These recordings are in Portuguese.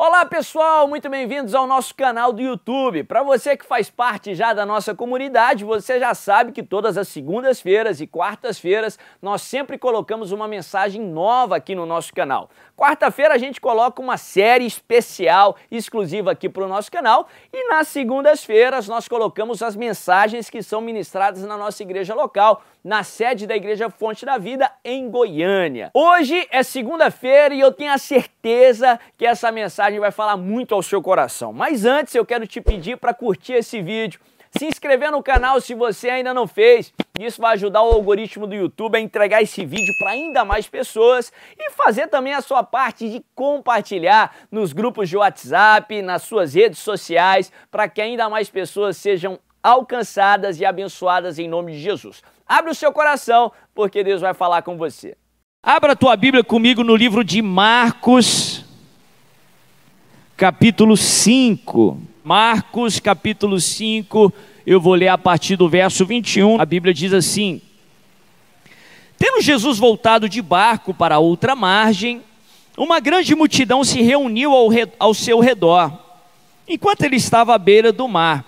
Olá pessoal, muito bem-vindos ao nosso canal do YouTube. Para você que faz parte já da nossa comunidade, você já sabe que todas as segundas-feiras e quartas-feiras nós sempre colocamos uma mensagem nova aqui no nosso canal. Quarta-feira a gente coloca uma série especial exclusiva aqui para o nosso canal e nas segundas-feiras nós colocamos as mensagens que são ministradas na nossa igreja local, na sede da Igreja Fonte da Vida em Goiânia. Hoje é segunda-feira e eu tenho a certeza que essa mensagem vai falar muito ao seu coração. Mas antes eu quero te pedir para curtir esse vídeo se inscrever no canal se você ainda não fez. Isso vai ajudar o algoritmo do YouTube a entregar esse vídeo para ainda mais pessoas e fazer também a sua parte de compartilhar nos grupos de WhatsApp, nas suas redes sociais, para que ainda mais pessoas sejam alcançadas e abençoadas em nome de Jesus. Abre o seu coração, porque Deus vai falar com você. Abra a tua Bíblia comigo no livro de Marcos, capítulo 5. Marcos, capítulo 5, eu vou ler a partir do verso 21. A Bíblia diz assim: Tendo Jesus voltado de barco para outra margem, uma grande multidão se reuniu ao, ao seu redor, enquanto ele estava à beira do mar.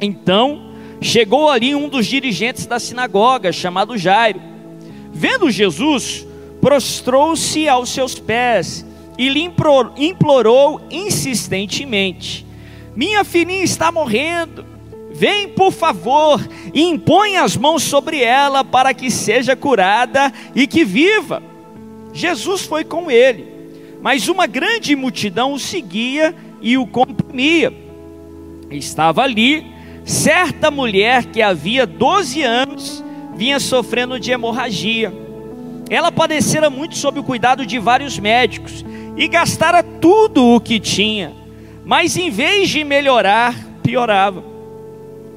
Então, chegou ali um dos dirigentes da sinagoga, chamado Jairo. Vendo Jesus, prostrou-se aos seus pés e lhe implorou insistentemente: minha filhinha está morrendo. Vem, por favor, e impõe as mãos sobre ela para que seja curada e que viva. Jesus foi com ele, mas uma grande multidão o seguia e o comprimia. Estava ali certa mulher que havia 12 anos vinha sofrendo de hemorragia. Ela padecera muito sob o cuidado de vários médicos e gastara tudo o que tinha mas em vez de melhorar, piorava.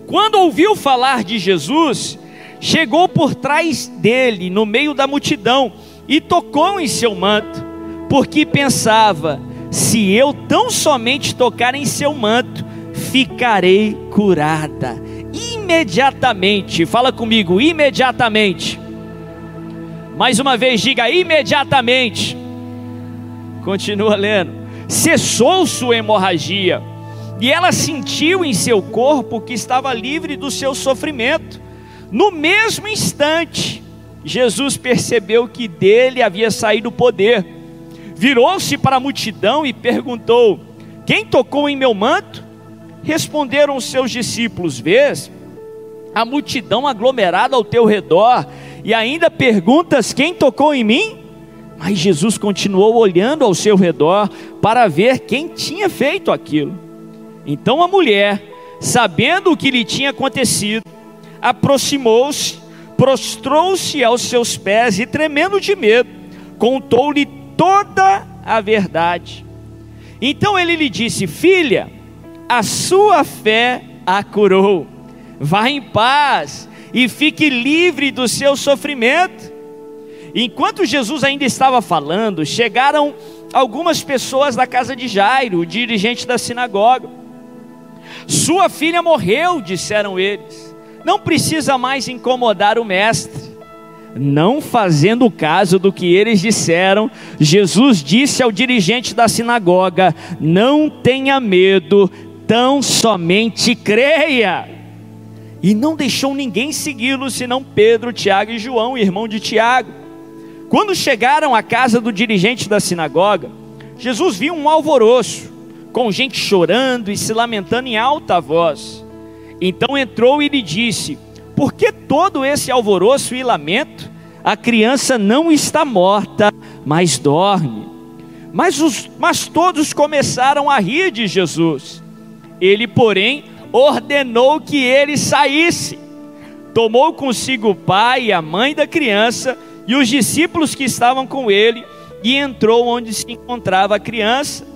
Quando ouviu falar de Jesus, chegou por trás dele, no meio da multidão, e tocou em seu manto, porque pensava: se eu tão somente tocar em seu manto, ficarei curada. Imediatamente, fala comigo, imediatamente. Mais uma vez, diga imediatamente. Continua lendo cessou sua hemorragia, e ela sentiu em seu corpo que estava livre do seu sofrimento. No mesmo instante, Jesus percebeu que dele havia saído o poder. Virou-se para a multidão e perguntou: Quem tocou em meu manto? Responderam os seus discípulos: Vês a multidão aglomerada ao teu redor e ainda perguntas: Quem tocou em mim? Mas Jesus continuou olhando ao seu redor para ver quem tinha feito aquilo. Então a mulher, sabendo o que lhe tinha acontecido, aproximou-se, prostrou-se aos seus pés e, tremendo de medo, contou-lhe toda a verdade. Então ele lhe disse: Filha, a sua fé a curou. Vá em paz e fique livre do seu sofrimento. Enquanto Jesus ainda estava falando, chegaram algumas pessoas da casa de Jairo, o dirigente da sinagoga. Sua filha morreu, disseram eles. Não precisa mais incomodar o mestre. Não fazendo caso do que eles disseram, Jesus disse ao dirigente da sinagoga: Não tenha medo, tão somente creia. E não deixou ninguém segui-lo senão Pedro, Tiago e João, irmão de Tiago. Quando chegaram à casa do dirigente da sinagoga, Jesus viu um alvoroço, com gente chorando e se lamentando em alta voz. Então entrou e lhe disse: Por que todo esse alvoroço e lamento? A criança não está morta, mas dorme. Mas, os, mas todos começaram a rir de Jesus. Ele, porém, ordenou que ele saísse. Tomou consigo o pai e a mãe da criança e os discípulos que estavam com ele, e entrou onde se encontrava a criança,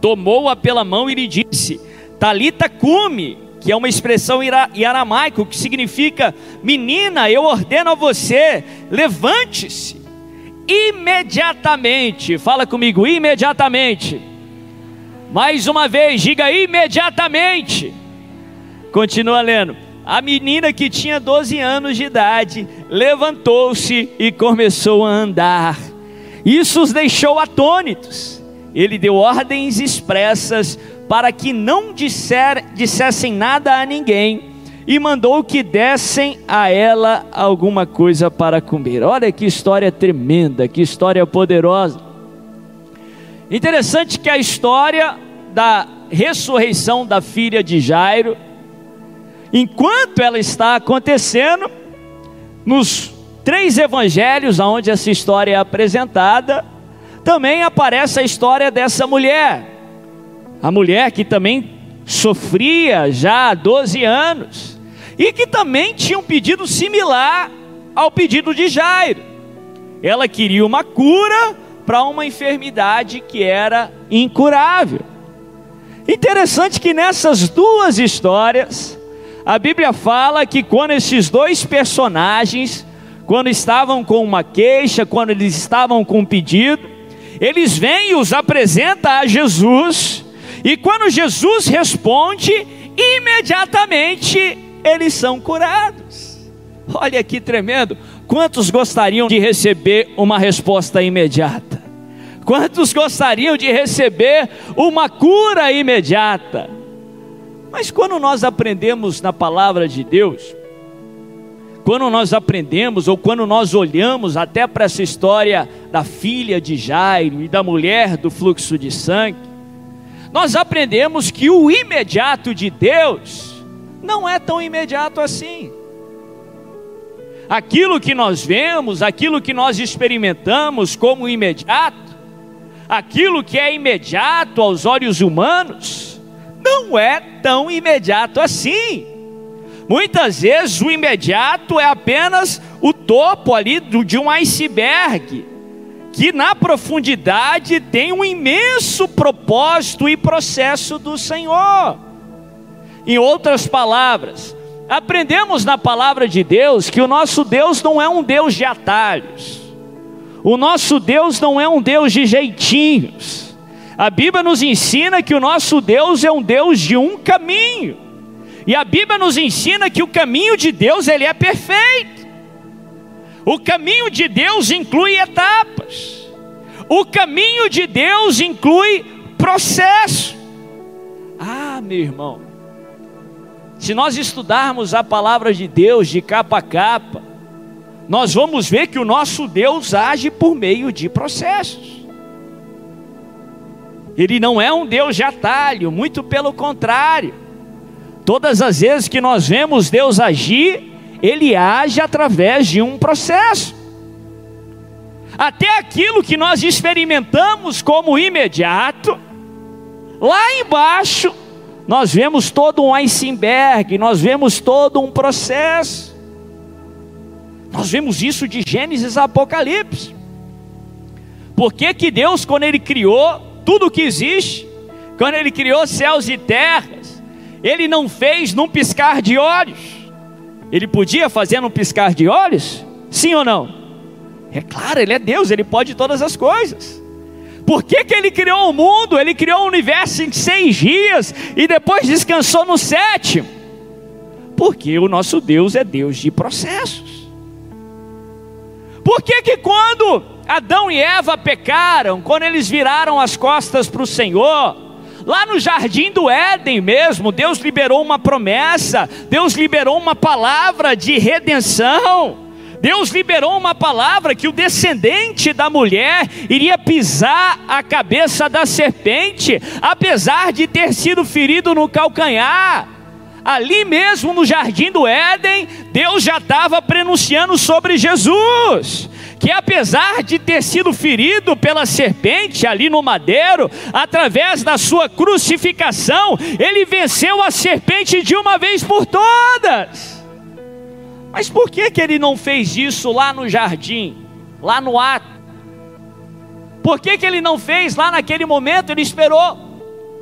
tomou-a pela mão e lhe disse: Talita cume, que é uma expressão em aramaico que significa: Menina, eu ordeno a você, levante-se. Imediatamente, fala comigo, imediatamente. Mais uma vez, diga imediatamente. Continua lendo a menina que tinha 12 anos de idade levantou-se e começou a andar. Isso os deixou atônitos ele deu ordens expressas para que não disser, dissessem nada a ninguém e mandou que dessem a ela alguma coisa para comer. Olha que história tremenda, que história poderosa. Interessante que a história da ressurreição da filha de Jairo, enquanto ela está acontecendo, nos três evangelhos onde essa história é apresentada, também aparece a história dessa mulher. A mulher que também sofria já há 12 anos e que também tinha um pedido similar ao pedido de Jairo. Ela queria uma cura para uma enfermidade que era incurável. Interessante que nessas duas histórias, a Bíblia fala que quando esses dois personagens, quando estavam com uma queixa, quando eles estavam com um pedido, eles vêm e os apresenta a Jesus, e quando Jesus responde, imediatamente eles são curados. Olha que tremendo. Quantos gostariam de receber uma resposta imediata? Quantos gostariam de receber uma cura imediata? Mas quando nós aprendemos na palavra de Deus, quando nós aprendemos ou quando nós olhamos até para essa história da filha de Jairo e da mulher do fluxo de sangue, nós aprendemos que o imediato de Deus não é tão imediato assim. Aquilo que nós vemos, aquilo que nós experimentamos como imediato, aquilo que é imediato aos olhos humanos, não é tão imediato assim. Muitas vezes o imediato é apenas o topo ali de um iceberg, que na profundidade tem um imenso propósito e processo do Senhor. Em outras palavras, aprendemos na palavra de Deus que o nosso Deus não é um Deus de atalhos, o nosso Deus não é um Deus de jeitinhos. A Bíblia nos ensina que o nosso Deus é um Deus de um caminho. E a Bíblia nos ensina que o caminho de Deus ele é perfeito. O caminho de Deus inclui etapas. O caminho de Deus inclui processo. Ah, meu irmão, se nós estudarmos a palavra de Deus de capa a capa, nós vamos ver que o nosso Deus age por meio de processos. Ele não é um Deus de atalho, muito pelo contrário. Todas as vezes que nós vemos Deus agir, Ele age através de um processo. Até aquilo que nós experimentamos como imediato, lá embaixo, nós vemos todo um iceberg, nós vemos todo um processo. Nós vemos isso de Gênesis a Apocalipse. Por que, que Deus, quando Ele criou tudo que existe, quando Ele criou céus e terra, ele não fez num piscar de olhos. Ele podia fazer num piscar de olhos? Sim ou não? É claro, ele é Deus, ele pode todas as coisas. Por que, que ele criou o mundo? Ele criou o universo em seis dias e depois descansou no sétimo. Porque o nosso Deus é Deus de processos. Por que, que quando Adão e Eva pecaram, quando eles viraram as costas para o Senhor, Lá no jardim do Éden mesmo, Deus liberou uma promessa, Deus liberou uma palavra de redenção. Deus liberou uma palavra que o descendente da mulher iria pisar a cabeça da serpente, apesar de ter sido ferido no calcanhar. Ali mesmo no jardim do Éden, Deus já estava prenunciando sobre Jesus que apesar de ter sido ferido pela serpente ali no madeiro, através da sua crucificação, ele venceu a serpente de uma vez por todas. Mas por que, que ele não fez isso lá no jardim, lá no ato? Por que, que ele não fez lá naquele momento? Ele esperou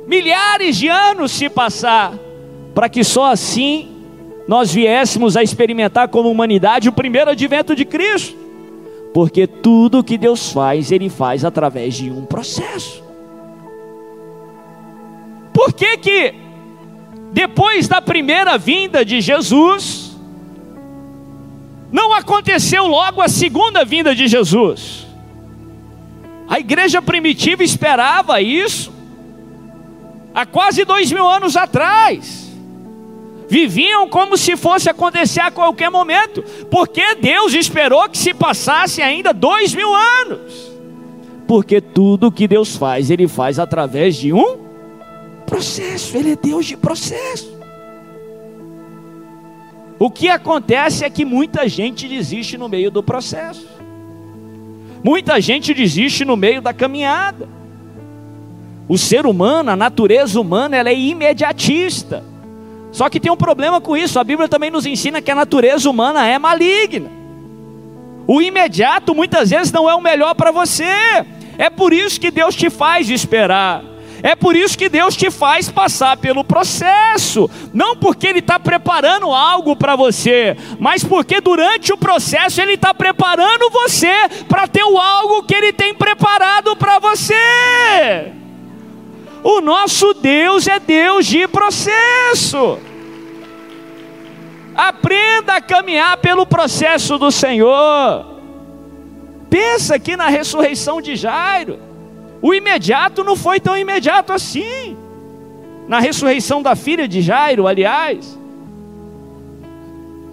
milhares de anos se passar, para que só assim nós viéssemos a experimentar como humanidade o primeiro advento de Cristo. Porque tudo que Deus faz, Ele faz através de um processo. Por que que depois da primeira vinda de Jesus, não aconteceu logo a segunda vinda de Jesus? A igreja primitiva esperava isso há quase dois mil anos atrás. Viviam como se fosse acontecer a qualquer momento, porque Deus esperou que se passasse ainda dois mil anos. Porque tudo que Deus faz, Ele faz através de um processo, Ele é Deus de processo. O que acontece é que muita gente desiste no meio do processo, muita gente desiste no meio da caminhada. O ser humano, a natureza humana, ela é imediatista. Só que tem um problema com isso. A Bíblia também nos ensina que a natureza humana é maligna. O imediato muitas vezes não é o melhor para você. É por isso que Deus te faz esperar. É por isso que Deus te faz passar pelo processo. Não porque Ele está preparando algo para você, mas porque durante o processo Ele está preparando você para ter o algo que Ele tem preparado para você. O nosso Deus é Deus de processo. Aprenda a caminhar pelo processo do Senhor. Pensa aqui na ressurreição de Jairo. O imediato não foi tão imediato assim. Na ressurreição da filha de Jairo, aliás.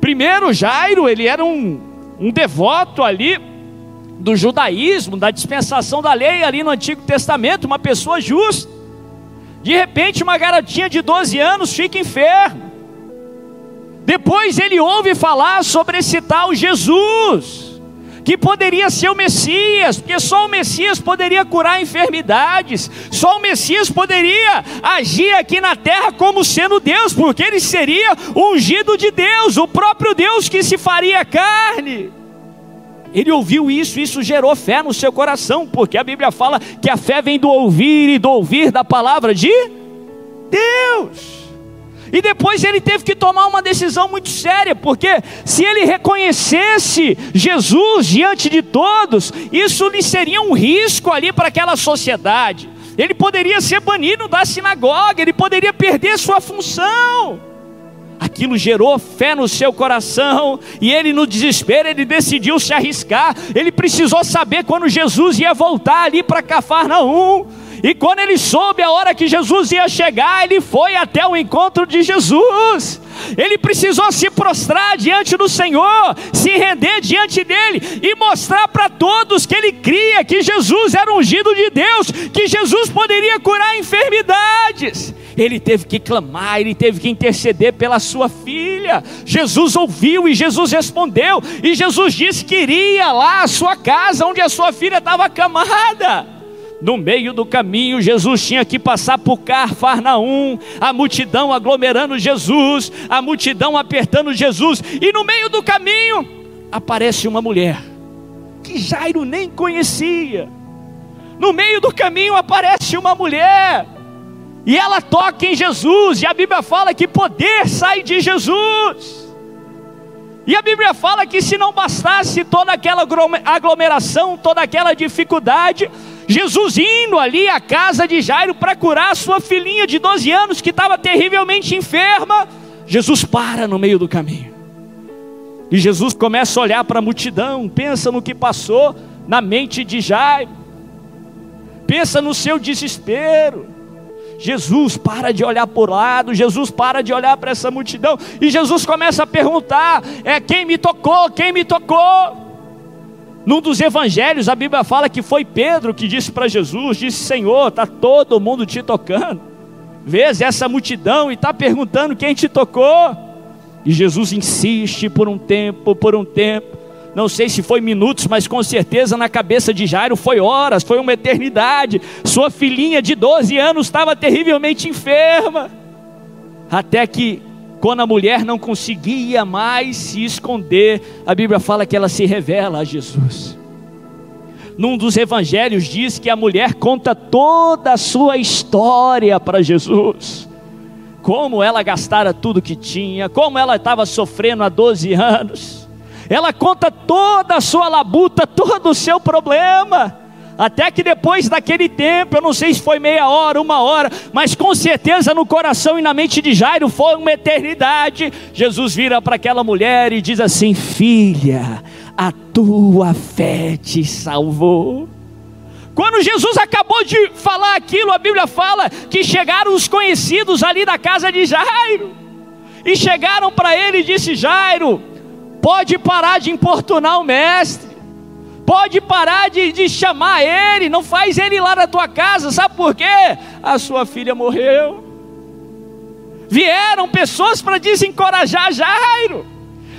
Primeiro, Jairo, ele era um, um devoto ali do judaísmo, da dispensação da lei ali no Antigo Testamento, uma pessoa justa. De repente, uma garotinha de 12 anos fica enferma. Depois ele ouve falar sobre esse tal Jesus, que poderia ser o Messias, porque só o Messias poderia curar enfermidades, só o Messias poderia agir aqui na terra como sendo Deus, porque ele seria ungido de Deus, o próprio Deus que se faria carne. Ele ouviu isso, isso gerou fé no seu coração, porque a Bíblia fala que a fé vem do ouvir e do ouvir da palavra de Deus. E depois ele teve que tomar uma decisão muito séria, porque se ele reconhecesse Jesus diante de todos, isso lhe seria um risco ali para aquela sociedade. Ele poderia ser banido da sinagoga, ele poderia perder sua função aquilo gerou fé no seu coração, e ele, no desespero, ele decidiu se arriscar. Ele precisou saber quando Jesus ia voltar ali para Cafarnaum. E quando ele soube a hora que Jesus ia chegar, ele foi até o encontro de Jesus. Ele precisou se prostrar diante do Senhor, se render diante dele e mostrar para todos que ele cria que Jesus era ungido de Deus, que Jesus poderia curar enfermidades ele teve que clamar, ele teve que interceder pela sua filha. Jesus ouviu e Jesus respondeu, e Jesus disse que iria lá à sua casa, onde a sua filha estava acamada. No meio do caminho, Jesus tinha que passar por Carfarnaum, a multidão aglomerando Jesus, a multidão apertando Jesus, e no meio do caminho aparece uma mulher que Jairo nem conhecia. No meio do caminho aparece uma mulher e ela toca em Jesus, e a Bíblia fala que poder sai de Jesus. E a Bíblia fala que se não bastasse toda aquela aglomeração, toda aquela dificuldade, Jesus indo ali à casa de Jairo para curar a sua filhinha de 12 anos que estava terrivelmente enferma, Jesus para no meio do caminho. E Jesus começa a olhar para a multidão, pensa no que passou na mente de Jairo, pensa no seu desespero. Jesus para de olhar por lado, Jesus para de olhar para essa multidão, e Jesus começa a perguntar: é quem me tocou? Quem me tocou? Num dos evangelhos, a Bíblia fala que foi Pedro que disse para Jesus: disse, Senhor, está todo mundo te tocando. Vês essa multidão e está perguntando quem te tocou. E Jesus insiste por um tempo, por um tempo. Não sei se foi minutos, mas com certeza na cabeça de Jairo foi horas, foi uma eternidade. Sua filhinha de 12 anos estava terrivelmente enferma. Até que, quando a mulher não conseguia mais se esconder, a Bíblia fala que ela se revela a Jesus. Num dos evangelhos diz que a mulher conta toda a sua história para Jesus como ela gastara tudo que tinha, como ela estava sofrendo há 12 anos ela conta toda a sua labuta, todo o seu problema. Até que depois daquele tempo, eu não sei se foi meia hora, uma hora, mas com certeza no coração e na mente de Jairo foi uma eternidade. Jesus vira para aquela mulher e diz assim: Filha, a tua fé te salvou. Quando Jesus acabou de falar aquilo, a Bíblia fala que chegaram os conhecidos ali da casa de Jairo. E chegaram para ele e disse: Jairo, pode parar de importunar o mestre. Pode parar de, de chamar ele, não faz ele lá na tua casa, sabe por quê? A sua filha morreu. Vieram pessoas para desencorajar Jairo.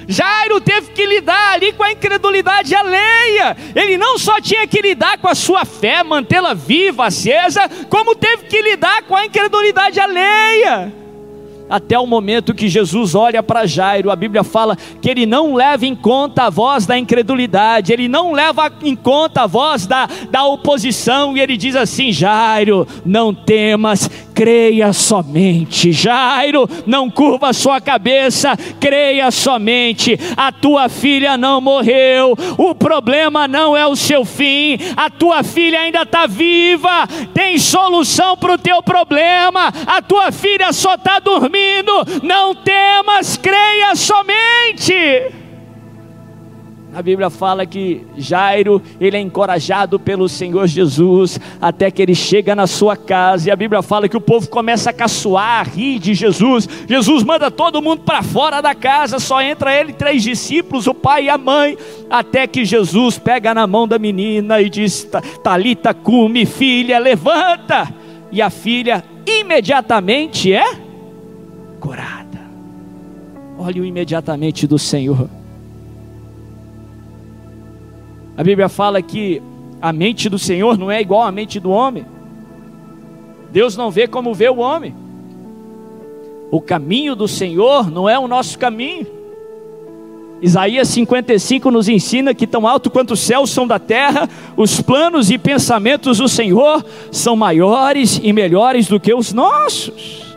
Jairo teve que lidar ali com a incredulidade alheia. Ele não só tinha que lidar com a sua fé, mantê-la viva, acesa, como teve que lidar com a incredulidade alheia. Até o momento que Jesus olha para Jairo, a Bíblia fala que ele não leva em conta a voz da incredulidade, ele não leva em conta a voz da, da oposição, e ele diz assim: Jairo, não temas, creia somente. Jairo, não curva sua cabeça, creia somente. A tua filha não morreu, o problema não é o seu fim, a tua filha ainda está viva, tem solução para o teu problema, a tua filha só está dormindo, não temas, creia somente. A Bíblia fala que Jairo, ele é encorajado pelo Senhor Jesus, até que ele chega na sua casa, e a Bíblia fala que o povo começa a caçoar, a rir de Jesus. Jesus manda todo mundo para fora da casa, só entra ele três discípulos, o pai e a mãe, até que Jesus pega na mão da menina e diz: Talita cume, filha, levanta. E a filha imediatamente é curada. Olhe o imediatamente do Senhor. A Bíblia fala que a mente do Senhor não é igual à mente do homem. Deus não vê como vê o homem. O caminho do Senhor não é o nosso caminho. Isaías 55 nos ensina que tão alto quanto os céus são da terra, os planos e pensamentos do Senhor são maiores e melhores do que os nossos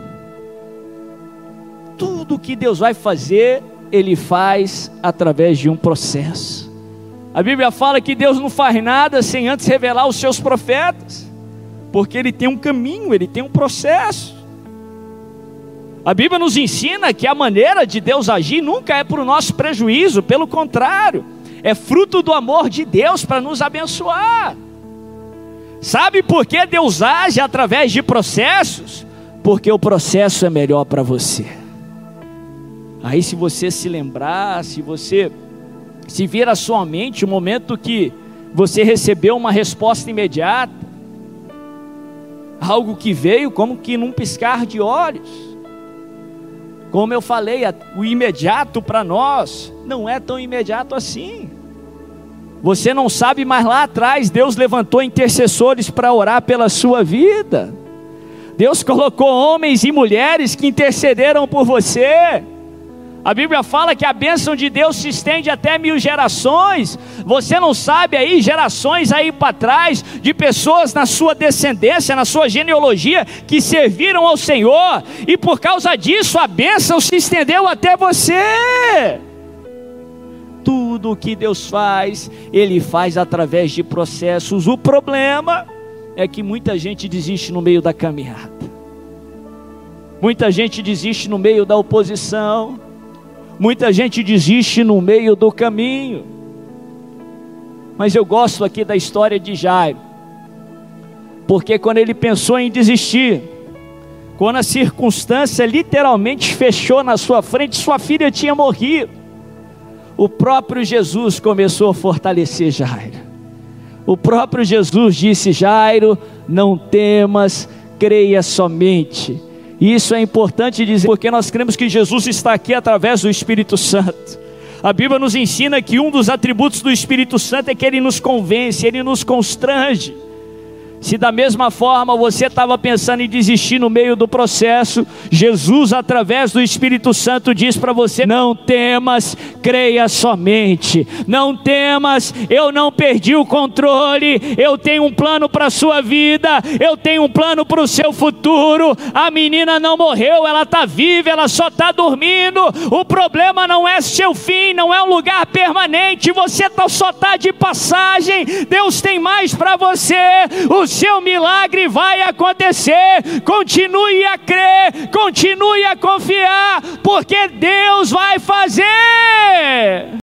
tudo que Deus vai fazer, Ele faz através de um processo. A Bíblia fala que Deus não faz nada sem antes revelar os seus profetas, porque Ele tem um caminho, Ele tem um processo. A Bíblia nos ensina que a maneira de Deus agir nunca é para o nosso prejuízo, pelo contrário, é fruto do amor de Deus para nos abençoar. Sabe por que Deus age através de processos? Porque o processo é melhor para você. Aí, se você se lembrar, se você se vir à sua mente o momento que você recebeu uma resposta imediata, algo que veio como que num piscar de olhos. Como eu falei, o imediato para nós não é tão imediato assim. Você não sabe, mas lá atrás Deus levantou intercessores para orar pela sua vida. Deus colocou homens e mulheres que intercederam por você. A Bíblia fala que a bênção de Deus se estende até mil gerações. Você não sabe aí, gerações aí para trás, de pessoas na sua descendência, na sua genealogia, que serviram ao Senhor, e por causa disso a bênção se estendeu até você. Tudo o que Deus faz, Ele faz através de processos. O problema é que muita gente desiste no meio da caminhada, muita gente desiste no meio da oposição Muita gente desiste no meio do caminho. Mas eu gosto aqui da história de Jairo. Porque quando ele pensou em desistir, quando a circunstância literalmente fechou na sua frente, sua filha tinha morrido. O próprio Jesus começou a fortalecer Jairo. O próprio Jesus disse: Jairo, não temas, creia somente. E isso é importante dizer, porque nós cremos que Jesus está aqui através do Espírito Santo. A Bíblia nos ensina que um dos atributos do Espírito Santo é que ele nos convence, ele nos constrange. Se da mesma forma você estava pensando em desistir no meio do processo, Jesus, através do Espírito Santo, diz para você: não temas, creia somente. Não temas, eu não perdi o controle. Eu tenho um plano para a sua vida, eu tenho um plano para o seu futuro. A menina não morreu, ela está viva, ela só está dormindo. O problema não é seu fim, não é um lugar permanente. Você tá, só está de passagem. Deus tem mais para você. O seu milagre vai acontecer. Continue a crer, continue a confiar, porque Deus vai fazer.